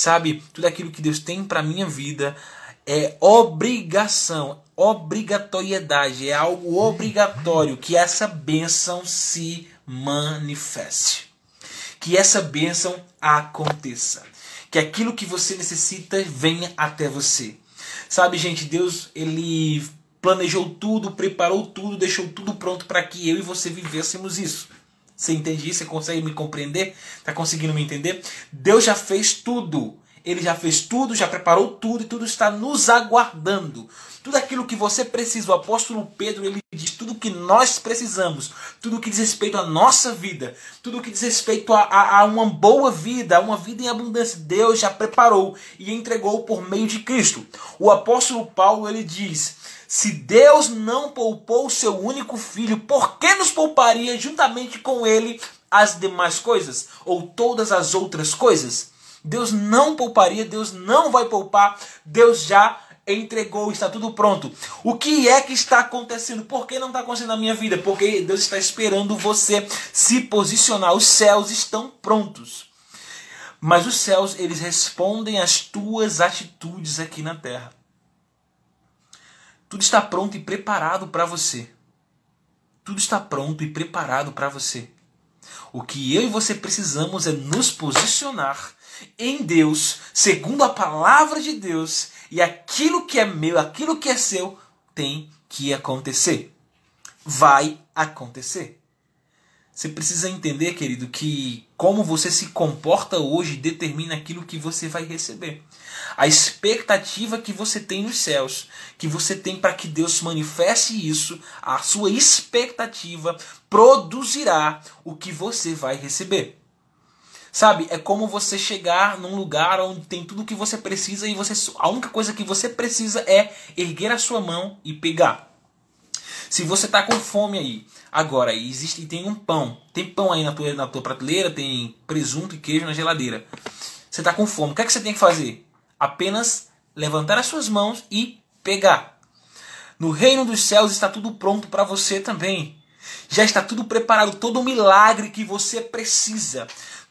sabe? Tudo aquilo que Deus tem para minha vida é obrigação, obrigatoriedade, é algo obrigatório que essa bênção se manifeste. Que essa bênção aconteça. Que aquilo que você necessita venha até você. Sabe, gente, Deus, ele planejou tudo, preparou tudo, deixou tudo pronto para que eu e você vivêssemos isso. Você entende isso? Você consegue me compreender? Está conseguindo me entender? Deus já fez tudo. Ele já fez tudo, já preparou tudo e tudo está nos aguardando. Tudo aquilo que você precisa, o apóstolo Pedro, ele diz tudo que nós precisamos, tudo que diz respeito à nossa vida, tudo que diz respeito a, a, a uma boa vida, a uma vida em abundância, Deus já preparou e entregou por meio de Cristo. O apóstolo Paulo, ele diz, se Deus não poupou o seu único filho, por que nos pouparia juntamente com ele as demais coisas? Ou todas as outras coisas? Deus não pouparia, Deus não vai poupar, Deus já entregou, está tudo pronto. O que é que está acontecendo? Por que não está acontecendo na minha vida? Porque Deus está esperando você se posicionar. Os céus estão prontos. Mas os céus, eles respondem às tuas atitudes aqui na terra. Tudo está pronto e preparado para você. Tudo está pronto e preparado para você. O que eu e você precisamos é nos posicionar em Deus, segundo a palavra de Deus, e aquilo que é meu, aquilo que é seu, tem que acontecer. Vai acontecer. Você precisa entender, querido, que como você se comporta hoje determina aquilo que você vai receber. A expectativa que você tem nos céus, que você tem para que Deus manifeste isso, a sua expectativa produzirá o que você vai receber. Sabe, é como você chegar num lugar onde tem tudo o que você precisa e você a única coisa que você precisa é erguer a sua mão e pegar. Se você está com fome aí, agora existe tem um pão, tem pão aí na tua, na tua prateleira, tem presunto e queijo na geladeira. Você está com fome, o que é que você tem que fazer? Apenas levantar as suas mãos e pegar. No reino dos céus está tudo pronto para você também. Já está tudo preparado, todo o milagre que você precisa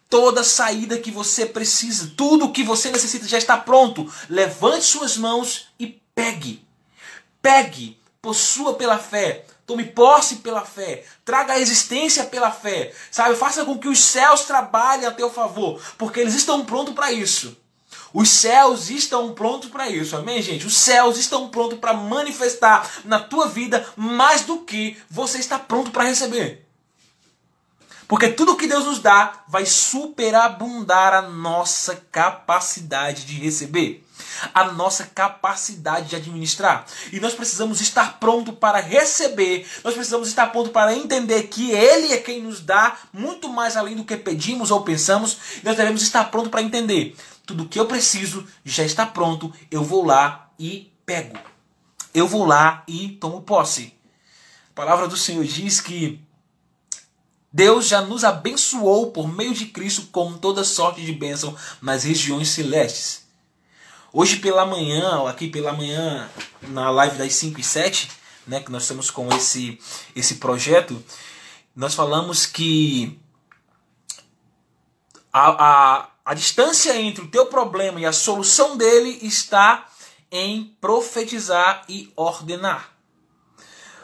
toda saída que você precisa, tudo o que você necessita já está pronto. Levante suas mãos e pegue. Pegue, possua pela fé. Tome posse pela fé. Traga a existência pela fé. Sabe? Faça com que os céus trabalhem a teu favor, porque eles estão prontos para isso. Os céus estão prontos para isso, amém, gente? Os céus estão prontos para manifestar na tua vida mais do que você está pronto para receber. Porque tudo que Deus nos dá vai superabundar a nossa capacidade de receber, a nossa capacidade de administrar. E nós precisamos estar pronto para receber, nós precisamos estar pronto para entender que Ele é quem nos dá muito mais além do que pedimos ou pensamos. Nós devemos estar pronto para entender. Tudo que eu preciso já está pronto, eu vou lá e pego. Eu vou lá e tomo posse. A palavra do Senhor diz que Deus já nos abençoou por meio de Cristo com toda sorte de bênção nas regiões celestes. Hoje pela manhã, aqui pela manhã, na live das 5 e 7, né, que nós estamos com esse, esse projeto, nós falamos que a, a, a distância entre o teu problema e a solução dele está em profetizar e ordenar.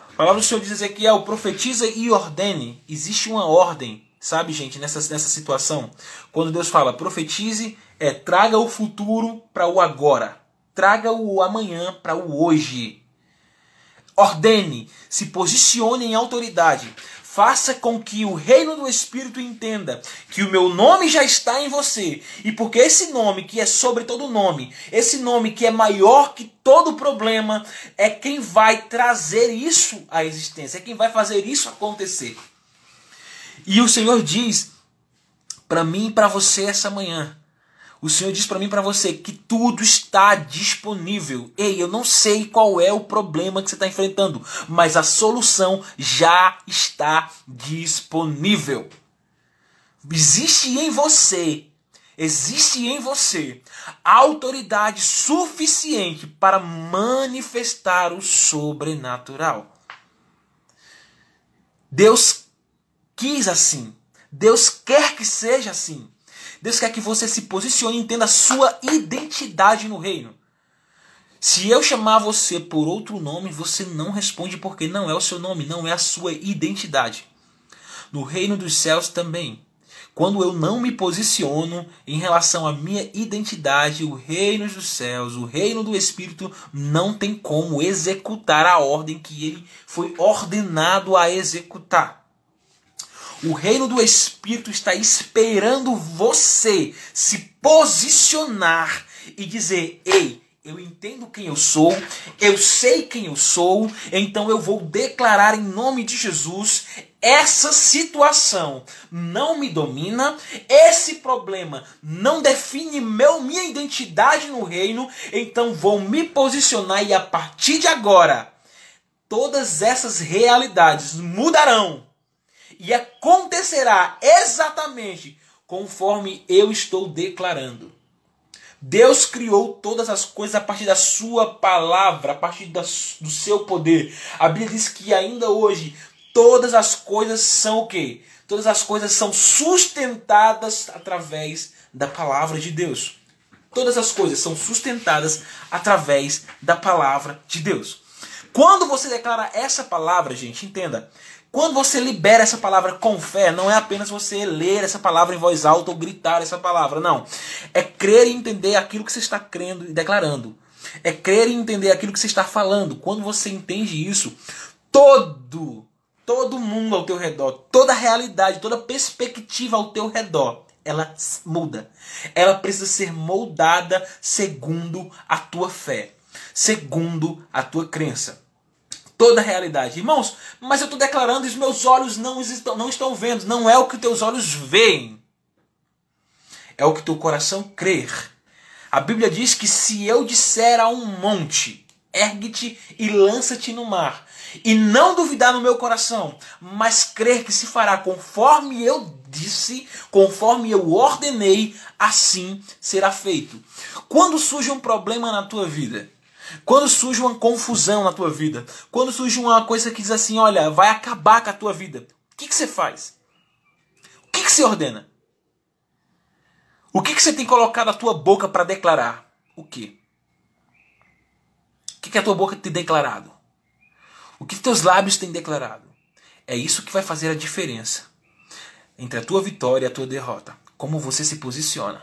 A palavra do Senhor diz Ezequiel, profetiza e ordene. Existe uma ordem, sabe, gente, nessa, nessa situação. Quando Deus fala profetize, é traga o futuro para o agora. Traga o amanhã para o hoje. Ordene, se posicione em autoridade. Faça com que o reino do Espírito entenda que o meu nome já está em você. E porque esse nome, que é sobre todo nome, esse nome que é maior que todo problema, é quem vai trazer isso à existência, é quem vai fazer isso acontecer. E o Senhor diz para mim e para você essa manhã: o Senhor diz para mim para você que tudo está disponível. Ei, eu não sei qual é o problema que você está enfrentando, mas a solução já está disponível. Existe em você, existe em você autoridade suficiente para manifestar o sobrenatural. Deus quis assim. Deus quer que seja assim. Deus quer que você se posicione e entenda a sua identidade no reino. Se eu chamar você por outro nome, você não responde porque não é o seu nome, não é a sua identidade. No reino dos céus também. Quando eu não me posiciono em relação à minha identidade, o reino dos céus, o reino do Espírito, não tem como executar a ordem que ele foi ordenado a executar. O reino do Espírito está esperando você se posicionar e dizer: Ei, eu entendo quem eu sou, eu sei quem eu sou, então eu vou declarar em nome de Jesus: essa situação. Não me domina, esse problema não define meu minha identidade no reino, então vou me posicionar e a partir de agora todas essas realidades mudarão e acontecerá exatamente conforme eu estou declarando. Deus criou todas as coisas a partir da sua palavra, a partir do seu poder. A Bíblia diz que ainda hoje todas as coisas são o quê? Todas as coisas são sustentadas através da palavra de Deus. Todas as coisas são sustentadas através da palavra de Deus. Quando você declara essa palavra, gente, entenda, quando você libera essa palavra com fé, não é apenas você ler essa palavra em voz alta ou gritar essa palavra, não. É crer e entender aquilo que você está crendo e declarando. É crer e entender aquilo que você está falando. Quando você entende isso, todo, todo mundo ao teu redor, toda realidade, toda perspectiva ao teu redor, ela muda. Ela precisa ser moldada segundo a tua fé, segundo a tua crença toda a realidade. Irmãos, mas eu estou declarando os meus olhos não estão, não estão vendo. Não é o que teus olhos veem. É o que teu coração crer. A Bíblia diz que se eu disser a um monte, ergue-te e lança-te no mar, e não duvidar no meu coração, mas crer que se fará conforme eu disse, conforme eu ordenei, assim será feito. Quando surge um problema na tua vida, quando surge uma confusão na tua vida, quando surge uma coisa que diz assim, olha, vai acabar com a tua vida, o que, que você faz? O que, que você ordena? O que, que você tem colocado a tua boca para declarar? O quê? O que, que a tua boca tem declarado? O que teus lábios têm declarado? É isso que vai fazer a diferença entre a tua vitória e a tua derrota. Como você se posiciona.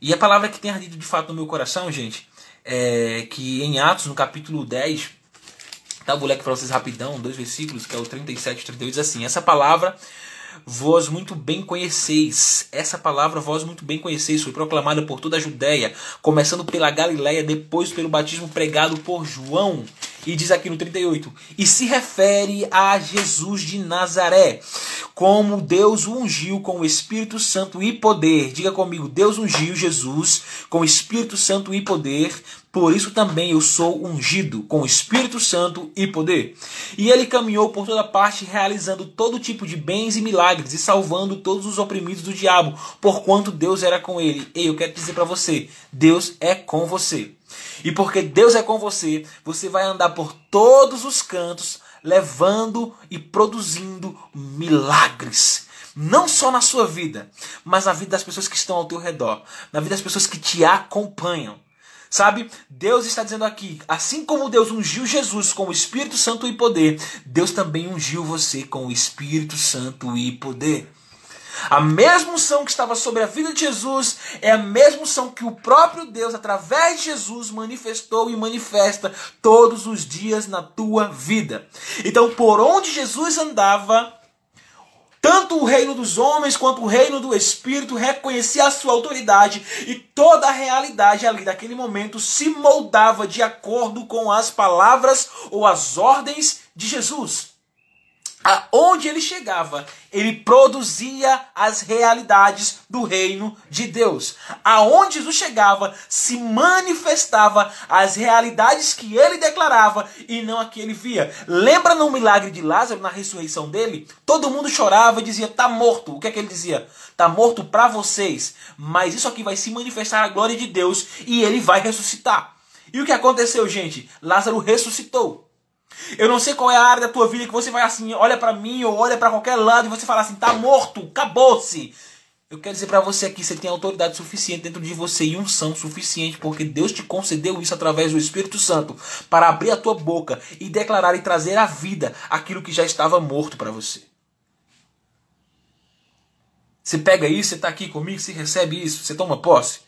E a palavra que tem ardido de fato no meu coração, gente, é, que em Atos, no capítulo 10, tá, ler aqui para vocês rapidão, dois versículos, que é o 37 e 38, diz assim: Essa palavra vós muito bem conheceis. Essa palavra vós muito bem conheceis, foi proclamada por toda a Judéia, começando pela Galiléia, depois pelo batismo pregado por João. E diz aqui no 38, e se refere a Jesus de Nazaré, como Deus o ungiu com o Espírito Santo e poder. Diga comigo, Deus ungiu Jesus com o Espírito Santo e poder, por isso também eu sou ungido com o Espírito Santo e poder. E ele caminhou por toda parte, realizando todo tipo de bens e milagres e salvando todos os oprimidos do diabo, porquanto Deus era com ele. E eu quero dizer para você: Deus é com você. E porque Deus é com você, você vai andar por todos os cantos, levando e produzindo milagres. Não só na sua vida, mas na vida das pessoas que estão ao teu redor, na vida das pessoas que te acompanham. Sabe? Deus está dizendo aqui, assim como Deus ungiu Jesus com o Espírito Santo e poder, Deus também ungiu você com o Espírito Santo e poder. A mesma unção que estava sobre a vida de Jesus é a mesma unção que o próprio Deus, através de Jesus, manifestou e manifesta todos os dias na tua vida. Então, por onde Jesus andava, tanto o reino dos homens quanto o reino do Espírito reconhecia a sua autoridade e toda a realidade ali daquele momento se moldava de acordo com as palavras ou as ordens de Jesus aonde ele chegava, ele produzia as realidades do reino de Deus. Aonde Jesus chegava, se manifestava as realidades que ele declarava e não a que ele via. Lembra no milagre de Lázaro, na ressurreição dele? Todo mundo chorava e dizia: "Tá morto". O que é que ele dizia? "Tá morto para vocês, mas isso aqui vai se manifestar a glória de Deus e ele vai ressuscitar". E o que aconteceu, gente? Lázaro ressuscitou. Eu não sei qual é a área da tua vida que você vai assim, olha para mim ou olha para qualquer lado e você fala assim, tá morto, acabou-se. Eu quero dizer para você aqui, você tem autoridade suficiente dentro de você e unção suficiente, porque Deus te concedeu isso através do Espírito Santo para abrir a tua boca e declarar e trazer à vida aquilo que já estava morto para você. Você pega isso, você está aqui comigo, você recebe isso, você toma posse.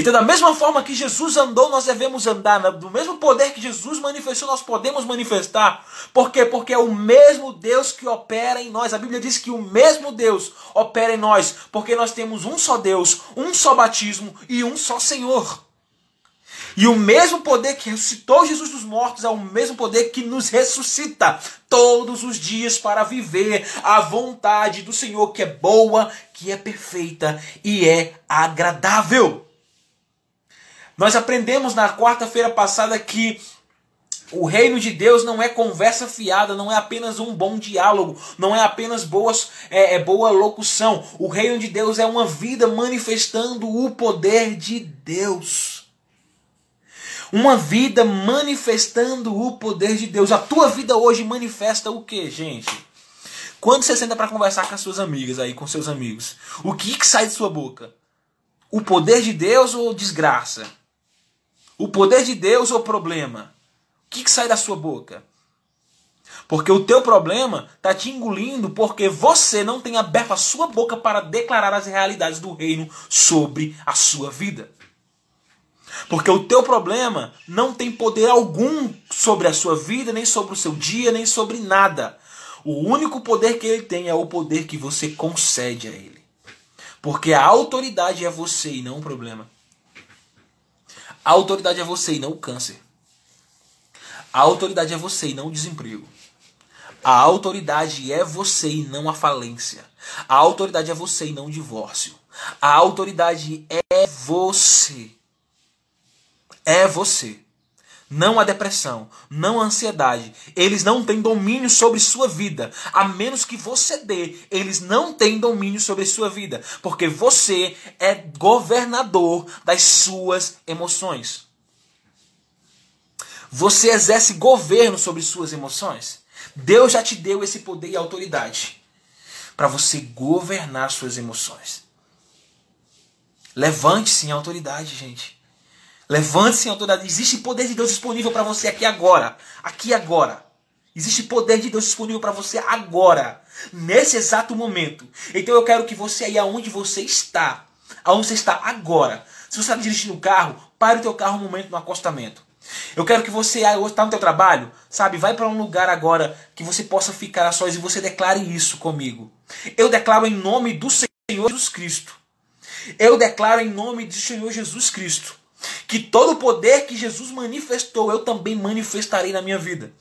Então, da mesma forma que Jesus andou, nós devemos andar. Do mesmo poder que Jesus manifestou, nós podemos manifestar. Por quê? Porque é o mesmo Deus que opera em nós. A Bíblia diz que o mesmo Deus opera em nós. Porque nós temos um só Deus, um só batismo e um só Senhor. E o mesmo poder que ressuscitou Jesus dos mortos é o mesmo poder que nos ressuscita todos os dias para viver a vontade do Senhor, que é boa, que é perfeita e é agradável. Nós aprendemos na quarta-feira passada que o reino de Deus não é conversa fiada, não é apenas um bom diálogo, não é apenas boas, é, é, boa locução. O reino de Deus é uma vida manifestando o poder de Deus. Uma vida manifestando o poder de Deus. A tua vida hoje manifesta o que, gente? Quando você senta para conversar com as suas amigas aí, com seus amigos, o que, que sai de sua boca? O poder de Deus ou desgraça? O poder de Deus ou problema? O que, que sai da sua boca? Porque o teu problema está te engolindo porque você não tem aberto a sua boca para declarar as realidades do reino sobre a sua vida. Porque o teu problema não tem poder algum sobre a sua vida, nem sobre o seu dia, nem sobre nada. O único poder que ele tem é o poder que você concede a ele. Porque a autoridade é você e não o problema. A autoridade é você e não o câncer. A autoridade é você e não o desemprego. A autoridade é você e não a falência. A autoridade é você e não o divórcio. A autoridade é você. É você não a depressão, não a ansiedade. Eles não têm domínio sobre sua vida. A menos que você dê, eles não têm domínio sobre sua vida. Porque você é governador das suas emoções. Você exerce governo sobre suas emoções. Deus já te deu esse poder e autoridade para você governar suas emoções. Levante-se em autoridade, gente. Levante-se em autoridade. Existe poder de Deus disponível para você aqui agora. Aqui agora. Existe poder de Deus disponível para você agora. Nesse exato momento. Então eu quero que você aí aonde você está. Aonde você está agora. Se você está dirigindo o carro, pare o teu carro um momento no acostamento. Eu quero que você está no teu trabalho, sabe? Vai para um lugar agora que você possa ficar a sós e você declare isso comigo. Eu declaro em nome do Senhor Jesus Cristo. Eu declaro em nome do Senhor Jesus Cristo que todo o poder que Jesus manifestou, eu também manifestarei na minha vida.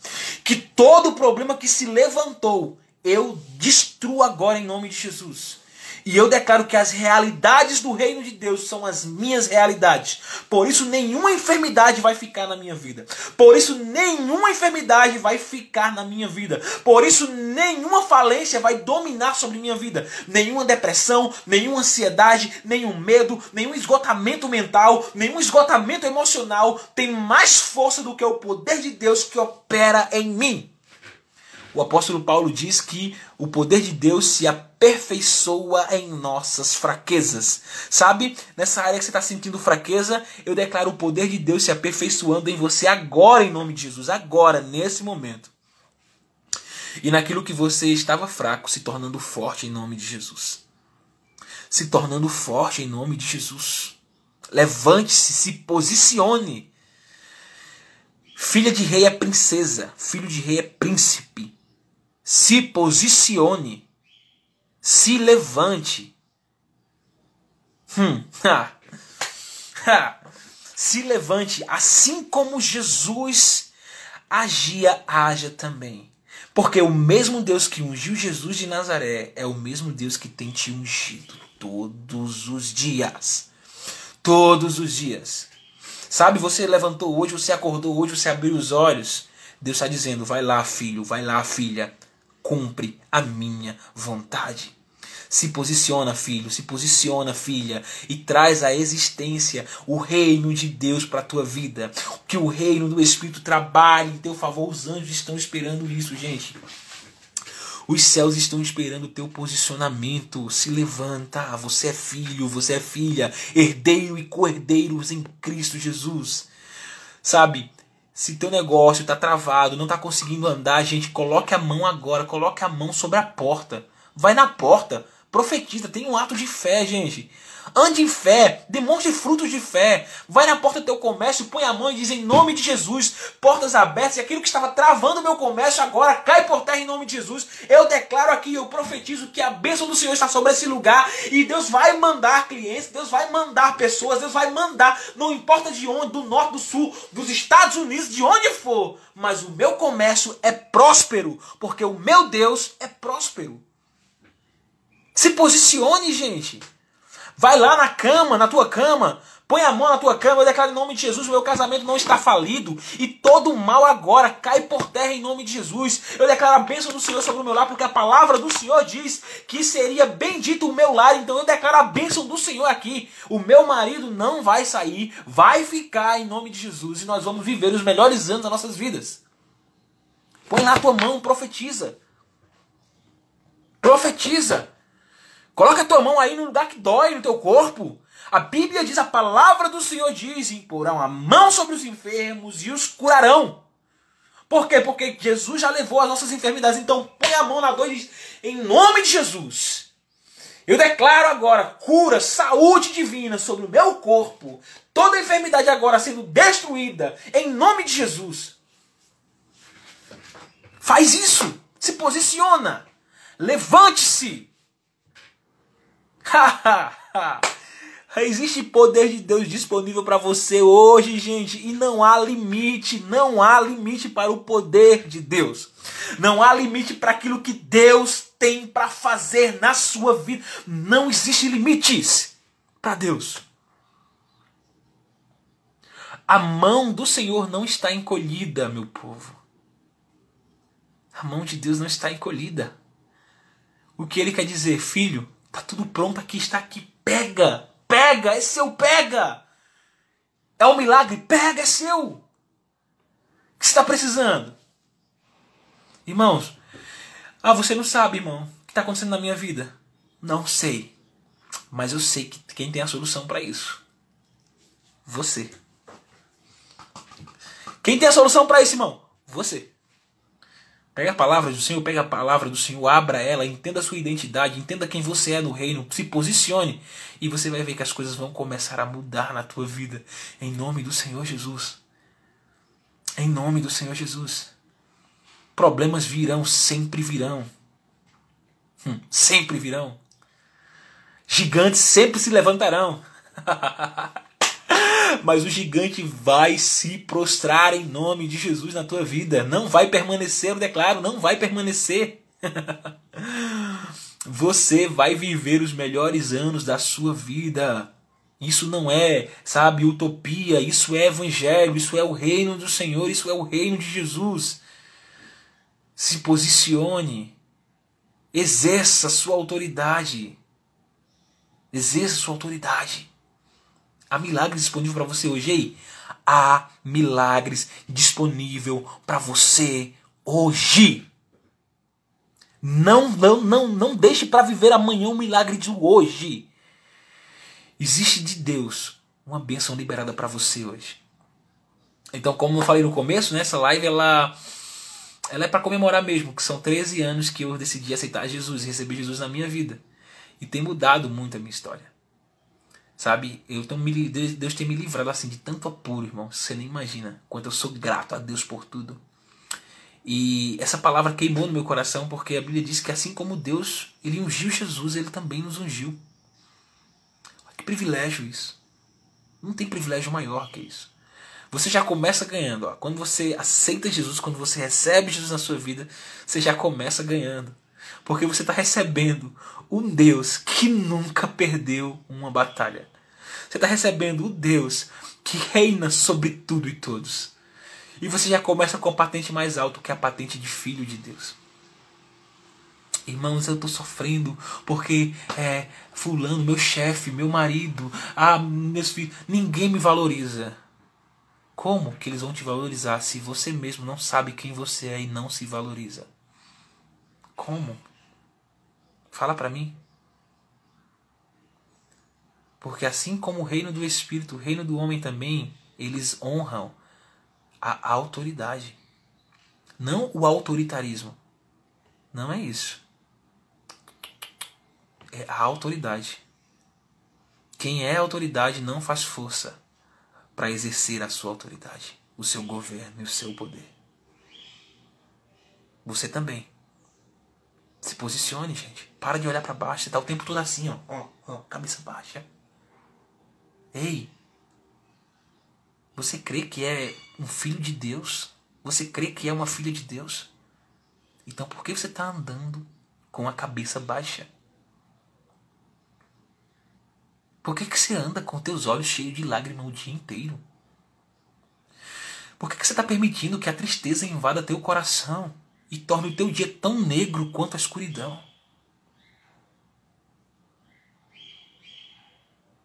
Que todo problema que se levantou, eu destruo agora em nome de Jesus. E eu declaro que as realidades do reino de Deus são as minhas realidades. Por isso, nenhuma enfermidade vai ficar na minha vida. Por isso, nenhuma enfermidade vai ficar na minha vida. Por isso, nenhuma falência vai dominar sobre minha vida. Nenhuma depressão, nenhuma ansiedade, nenhum medo, nenhum esgotamento mental, nenhum esgotamento emocional tem mais força do que o poder de Deus que opera em mim. O apóstolo Paulo diz que o poder de Deus se aperfeiçoa em nossas fraquezas. Sabe? Nessa área que você está sentindo fraqueza, eu declaro o poder de Deus se aperfeiçoando em você agora, em nome de Jesus. Agora, nesse momento. E naquilo que você estava fraco, se tornando forte em nome de Jesus. Se tornando forte em nome de Jesus. Levante-se, se posicione. Filha de rei é princesa, filho de rei é príncipe se posicione, se levante. Hum, ha, ha, se levante, assim como Jesus agia, haja também. Porque o mesmo Deus que ungiu Jesus de Nazaré é o mesmo Deus que tem te ungido todos os dias. Todos os dias. Sabe, você levantou hoje, você acordou hoje, você abriu os olhos. Deus está dizendo: vai lá, filho, vai lá, filha cumpre a minha vontade. Se posiciona, filho, se posiciona, filha, e traz à existência o reino de Deus para a tua vida. Que o reino do Espírito trabalhe em teu favor. Os anjos estão esperando isso, gente. Os céus estão esperando o teu posicionamento. Se levanta, você é filho, você é filha, herdeiro e co-herdeiros em Cristo Jesus. Sabe? Se teu negócio está travado, não está conseguindo andar, gente, coloque a mão agora, coloque a mão sobre a porta. Vai na porta, profetiza, tem um ato de fé, gente. Ande em fé, demonstre frutos de fé. Vai na porta do teu comércio, põe a mão e diz em nome de Jesus, portas abertas, e aquilo que estava travando o meu comércio agora cai por terra em nome de Jesus. Eu declaro aqui, eu profetizo que a bênção do Senhor está sobre esse lugar e Deus vai mandar clientes, Deus vai mandar pessoas, Deus vai mandar, não importa de onde, do norte, do sul, dos Estados Unidos, de onde for, mas o meu comércio é próspero, porque o meu Deus é próspero. Se posicione, gente. Vai lá na cama, na tua cama, põe a mão na tua cama, eu declaro em nome de Jesus, o meu casamento não está falido e todo mal agora cai por terra em nome de Jesus. Eu declaro a bênção do Senhor sobre o meu lar, porque a palavra do Senhor diz que seria bendito o meu lar, então eu declaro a bênção do Senhor aqui. O meu marido não vai sair, vai ficar em nome de Jesus e nós vamos viver os melhores anos das nossas vidas. Põe lá a tua mão, profetiza. Profetiza. Coloca a tua mão aí no lugar que dói no teu corpo. A Bíblia diz, a palavra do Senhor diz: imporão a mão sobre os enfermos e os curarão. Por quê? Porque Jesus já levou as nossas enfermidades. Então põe a mão na dor e diz: em nome de Jesus. Eu declaro agora cura, saúde divina sobre o meu corpo. Toda enfermidade agora sendo destruída em nome de Jesus. Faz isso. Se posiciona. Levante-se. Existe poder de Deus disponível para você hoje, gente, e não há limite, não há limite para o poder de Deus. Não há limite para aquilo que Deus tem para fazer na sua vida. Não existe limites para Deus. A mão do Senhor não está encolhida, meu povo. A mão de Deus não está encolhida. O que ele quer dizer, filho? Tá tudo pronto aqui, está aqui. Pega, pega, é seu, pega. É um milagre, pega, é seu. O que está precisando? Irmãos, ah, você não sabe, irmão, o que está acontecendo na minha vida. Não sei. Mas eu sei que quem tem a solução para isso. Você. Quem tem a solução para isso, irmão? Você. Pega a palavra do Senhor, pega a palavra do Senhor, abra ela, entenda a sua identidade, entenda quem você é no reino, se posicione e você vai ver que as coisas vão começar a mudar na tua vida. Em nome do Senhor Jesus. Em nome do Senhor Jesus. Problemas virão, sempre virão. Hum, sempre virão. Gigantes sempre se levantarão. mas o gigante vai se prostrar em nome de Jesus na tua vida. Não vai permanecer, eu declaro, não vai permanecer. Você vai viver os melhores anos da sua vida. Isso não é, sabe, utopia, isso é evangelho, isso é o reino do Senhor, isso é o reino de Jesus. Se posicione, exerça sua autoridade. Exerça sua autoridade. Há milagres disponível para você hoje. Ei, há milagres disponível para você hoje. Não, não, não, não deixe para viver amanhã o milagre de hoje. Existe de Deus uma bênção liberada para você hoje. Então, como eu falei no começo, né, essa live ela, ela é para comemorar mesmo, que são 13 anos que eu decidi aceitar Jesus e receber Jesus na minha vida. E tem mudado muito a minha história. Sabe? Eu tô me, Deus tem me livrado assim de tanto apuro, irmão. Você nem imagina quanto eu sou grato a Deus por tudo. E essa palavra queimou no meu coração porque a Bíblia diz que assim como Deus, ele ungiu Jesus, ele também nos ungiu. Que privilégio isso. Não tem privilégio maior que isso. Você já começa ganhando. Ó. Quando você aceita Jesus, quando você recebe Jesus na sua vida, você já começa ganhando. Porque você está recebendo um Deus que nunca perdeu uma batalha. Você está recebendo o Deus que reina sobre tudo e todos. E você já começa com a patente mais alta, que é a patente de filho de Deus. Irmãos, eu estou sofrendo porque é, fulano, meu chefe, meu marido, ah, meus filhos, ninguém me valoriza. Como que eles vão te valorizar se você mesmo não sabe quem você é e não se valoriza? Como? Fala para mim. Porque assim como o reino do espírito, o reino do homem também, eles honram a autoridade. Não o autoritarismo. Não é isso. É a autoridade. Quem é autoridade não faz força para exercer a sua autoridade, o seu governo e o seu poder. Você também. Se posicione, gente. Para de olhar para baixo. Você tá o tempo todo assim, ó. ó, ó cabeça baixa. Ei. Você crê que é um filho de Deus? Você crê que é uma filha de Deus? Então por que você está andando com a cabeça baixa? Por que, que você anda com teus olhos cheios de lágrimas o dia inteiro? Por que, que você está permitindo que a tristeza invada teu coração e torne o teu dia tão negro quanto a escuridão?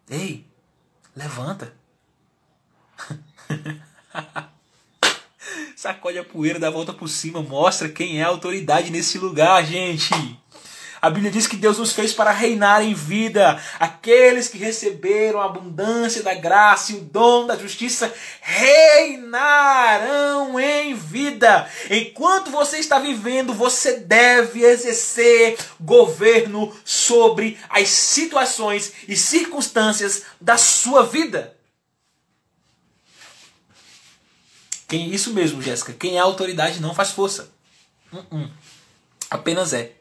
Ei, levanta. Sacode a poeira, dá a volta por cima, mostra quem é a autoridade nesse lugar, gente. A Bíblia diz que Deus nos fez para reinar em vida. Aqueles que receberam a abundância da graça e o dom da justiça reinarão em vida. Enquanto você está vivendo, você deve exercer governo sobre as situações e circunstâncias da sua vida. Quem isso mesmo, Jéssica? Quem é autoridade não faz força. Uh -uh. Apenas é.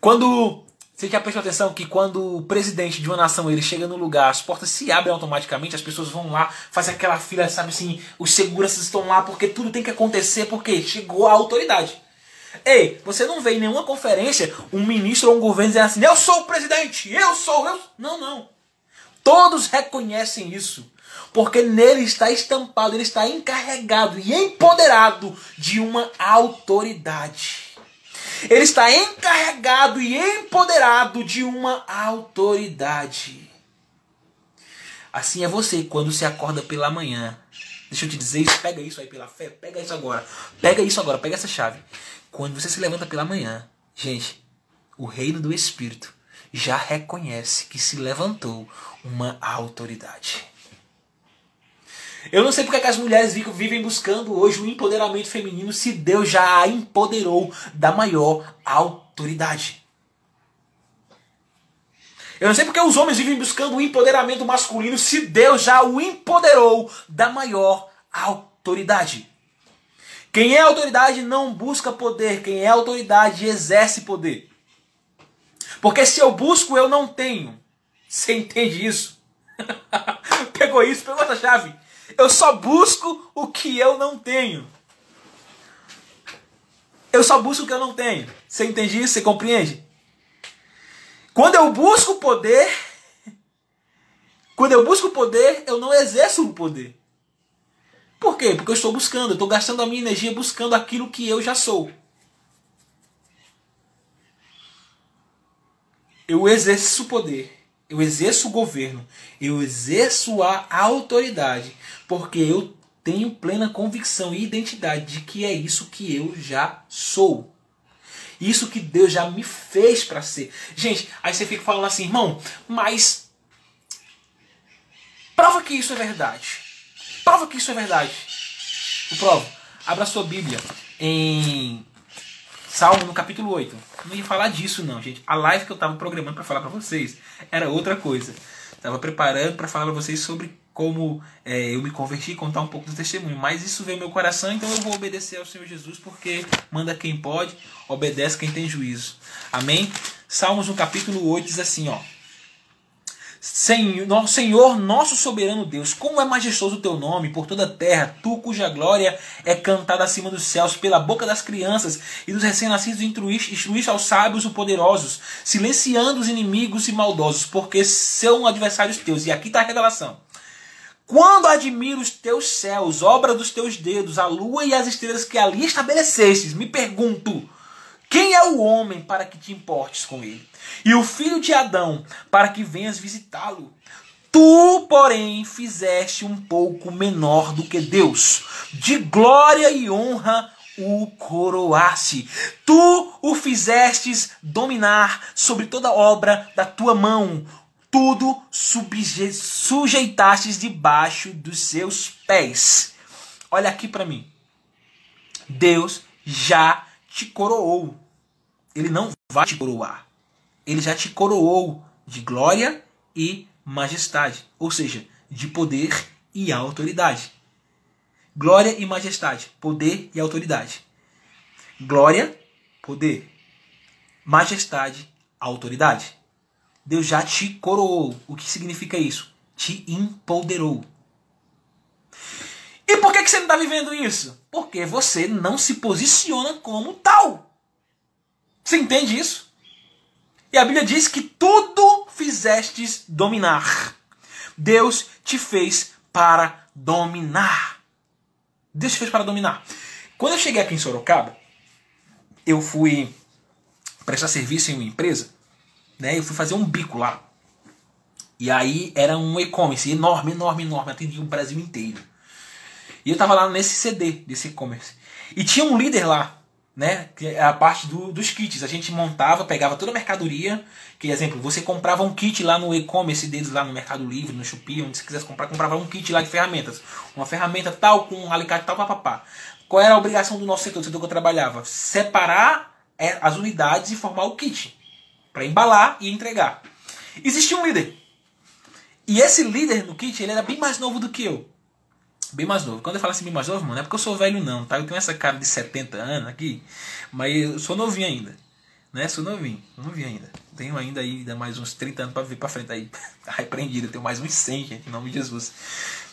Quando você já prestou atenção que quando o presidente de uma nação ele chega no lugar, as portas se abrem automaticamente, as pessoas vão lá, fazem aquela fila, sabe assim, os seguranças estão lá porque tudo tem que acontecer porque chegou a autoridade. Ei, você não vê em nenhuma conferência um ministro ou um governo dizendo assim: "Eu sou o presidente, eu sou, eu". Não, não. Todos reconhecem isso porque nele está estampado, ele está encarregado e empoderado de uma autoridade. Ele está encarregado e empoderado de uma autoridade. Assim é você quando se acorda pela manhã. Deixa eu te dizer isso, pega isso aí pela fé, pega isso agora. Pega isso agora, pega essa chave. Quando você se levanta pela manhã, gente, o reino do Espírito já reconhece que se levantou uma autoridade. Eu não sei porque as mulheres vivem buscando hoje o empoderamento feminino se Deus já a empoderou da maior autoridade. Eu não sei porque os homens vivem buscando o empoderamento masculino se Deus já o empoderou da maior autoridade. Quem é autoridade não busca poder, quem é autoridade exerce poder. Porque se eu busco, eu não tenho. Você entende isso? pegou isso, pegou essa chave. Eu só busco o que eu não tenho. Eu só busco o que eu não tenho. Você entende isso? Você compreende? Quando eu busco poder, quando eu busco poder, eu não exerço o poder. Por quê? Porque eu estou buscando, eu estou gastando a minha energia buscando aquilo que eu já sou. Eu exerço o poder, eu exerço o governo, eu exerço a autoridade porque eu tenho plena convicção e identidade de que é isso que eu já sou. Isso que Deus já me fez para ser. Gente, aí você fica falando assim, irmão, mas prova que isso é verdade. Prova que isso é verdade. O provo. Abra sua Bíblia em Salmo no capítulo 8. Não ia falar disso não, gente. A live que eu estava programando para falar para vocês era outra coisa. Estava preparando para falar para vocês sobre como é, eu me converti e contar um pouco do testemunho. Mas isso veio no meu coração, então eu vou obedecer ao Senhor Jesus, porque manda quem pode, obedece quem tem juízo. Amém? Salmos no capítulo 8 diz assim, ó. Senhor, Senhor, nosso soberano Deus, como é majestoso o teu nome por toda a terra, tu cuja glória é cantada acima dos céus, pela boca das crianças e dos recém-nascidos instruíste, instruíste aos sábios e poderosos, silenciando os inimigos e maldosos, porque são adversários teus. E aqui está a revelação. Quando admiro os teus céus, obra dos teus dedos, a lua e as estrelas que ali estabelecestes, me pergunto: quem é o homem para que te importes com ele? E o filho de Adão para que venhas visitá-lo? Tu, porém, fizeste um pouco menor do que Deus. De glória e honra o coroaste. Tu o fizestes dominar sobre toda obra da tua mão. Tudo sujeitastes debaixo dos seus pés. Olha aqui para mim. Deus já te coroou. Ele não vai te coroar. Ele já te coroou de glória e majestade, ou seja, de poder e autoridade. Glória e majestade, poder e autoridade. Glória, poder, majestade, autoridade. Deus já te coroou. O que significa isso? Te empoderou. E por que, que você não está vivendo isso? Porque você não se posiciona como tal. Você entende isso? E a Bíblia diz que tudo fizestes dominar. Deus te fez para dominar. Deus fez para dominar. Quando eu cheguei aqui em Sorocaba, eu fui prestar serviço em uma empresa, né? Eu fui fazer um bico lá. E aí era um e-commerce enorme, enorme, enorme, atendia o Brasil inteiro. E eu tava lá nesse CD desse e-commerce. E tinha um líder lá, né? Que é a parte do, dos kits. A gente montava, pegava toda a mercadoria. Que, exemplo, você comprava um kit lá no e-commerce deles, lá no Mercado Livre, no Shopee, onde você quisesse comprar, comprava um kit lá de ferramentas. Uma ferramenta tal, com um alicate tal, papapá. Qual era a obrigação do nosso setor, do setor que eu trabalhava? Separar é, as unidades e formar o kit. para embalar e entregar. Existia um líder. E esse líder no kit, ele era bem mais novo do que eu. Bem mais novo. Quando eu falo assim bem mais novo, mano, é porque eu sou velho não, tá? Eu tenho essa cara de 70 anos aqui, mas eu sou novinho ainda. Né? Sou novinho, novinho ainda. Tenho ainda aí mais uns 30 anos para vir para frente aí. Tá repreendido, eu tenho mais uns 100, gente, em nome de Jesus.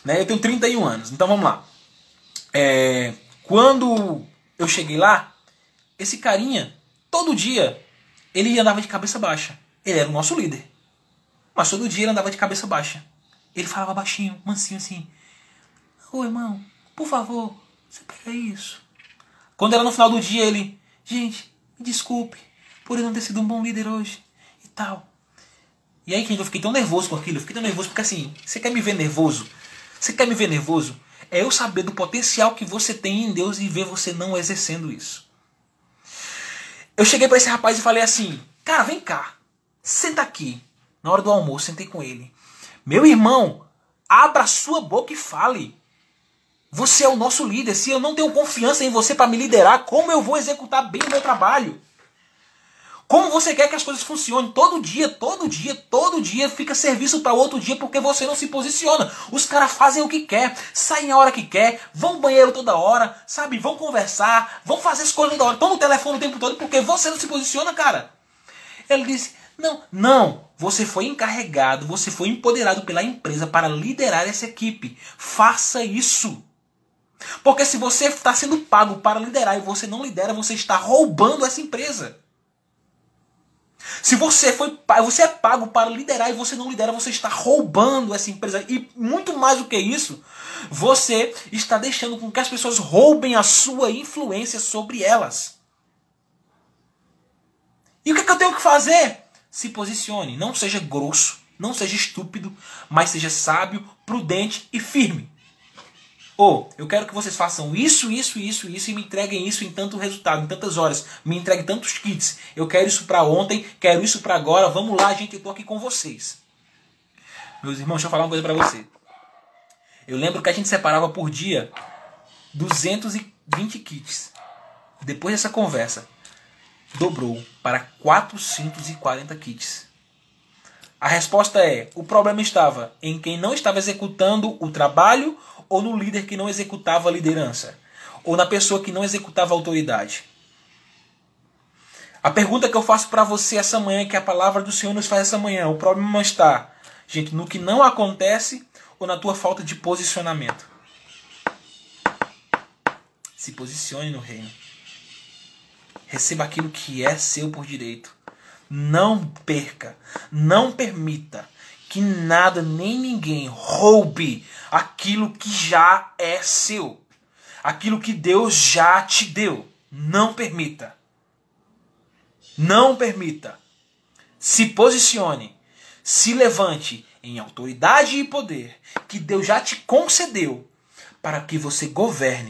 Né? Eu tenho 31 anos. Então vamos lá. É, quando eu cheguei lá, esse carinha, todo dia, ele andava de cabeça baixa. Ele era o nosso líder. Mas todo dia ele andava de cabeça baixa. Ele falava baixinho, mansinho assim. Ô irmão, por favor, você pega isso. Quando era no final do dia, ele, gente, me desculpe por eu não ter sido um bom líder hoje e tal. E aí, quem eu fiquei tão nervoso com aquilo, eu fiquei tão nervoso porque assim, você quer me ver nervoso? Você quer me ver nervoso? É eu saber do potencial que você tem em Deus e ver você não exercendo isso. Eu cheguei para esse rapaz e falei assim: Cara, vem cá, senta aqui. Na hora do almoço, sentei com ele. Meu irmão, abra sua boca e fale. Você é o nosso líder. Se eu não tenho confiança em você para me liderar, como eu vou executar bem o meu trabalho? Como você quer que as coisas funcionem? Todo dia, todo dia, todo dia fica serviço para outro dia porque você não se posiciona. Os caras fazem o que quer, saem a hora que quer, vão ao banheiro toda hora, sabe? Vão conversar, vão fazer as coisas toda hora, estão no telefone o tempo todo porque você não se posiciona, cara. Ele disse: Não, não. Você foi encarregado, você foi empoderado pela empresa para liderar essa equipe. Faça isso. Porque se você está sendo pago para liderar e você não lidera, você está roubando essa empresa. Se você foi você é pago para liderar e você não lidera, você está roubando essa empresa. E muito mais do que isso, você está deixando com que as pessoas roubem a sua influência sobre elas. E o que, é que eu tenho que fazer? Se posicione. Não seja grosso, não seja estúpido, mas seja sábio, prudente e firme. Ou, eu quero que vocês façam isso, isso, isso, isso e me entreguem isso em tanto resultado, em tantas horas. Me entreguem tantos kits. Eu quero isso para ontem, quero isso para agora. Vamos lá, gente, eu tô aqui com vocês. Meus irmãos, deixa eu falar uma coisa para você. Eu lembro que a gente separava por dia 220 kits. Depois dessa conversa, dobrou para 440 kits. A resposta é: o problema estava em quem não estava executando o trabalho ou no líder que não executava a liderança, ou na pessoa que não executava a autoridade. A pergunta que eu faço para você essa manhã, que a palavra do Senhor nos faz essa manhã, o problema está, gente, no que não acontece ou na tua falta de posicionamento. Se posicione no reino. Receba aquilo que é seu por direito. Não perca, não permita que nada nem ninguém roube aquilo que já é seu, aquilo que Deus já te deu. Não permita. Não permita. Se posicione, se levante em autoridade e poder que Deus já te concedeu para que você governe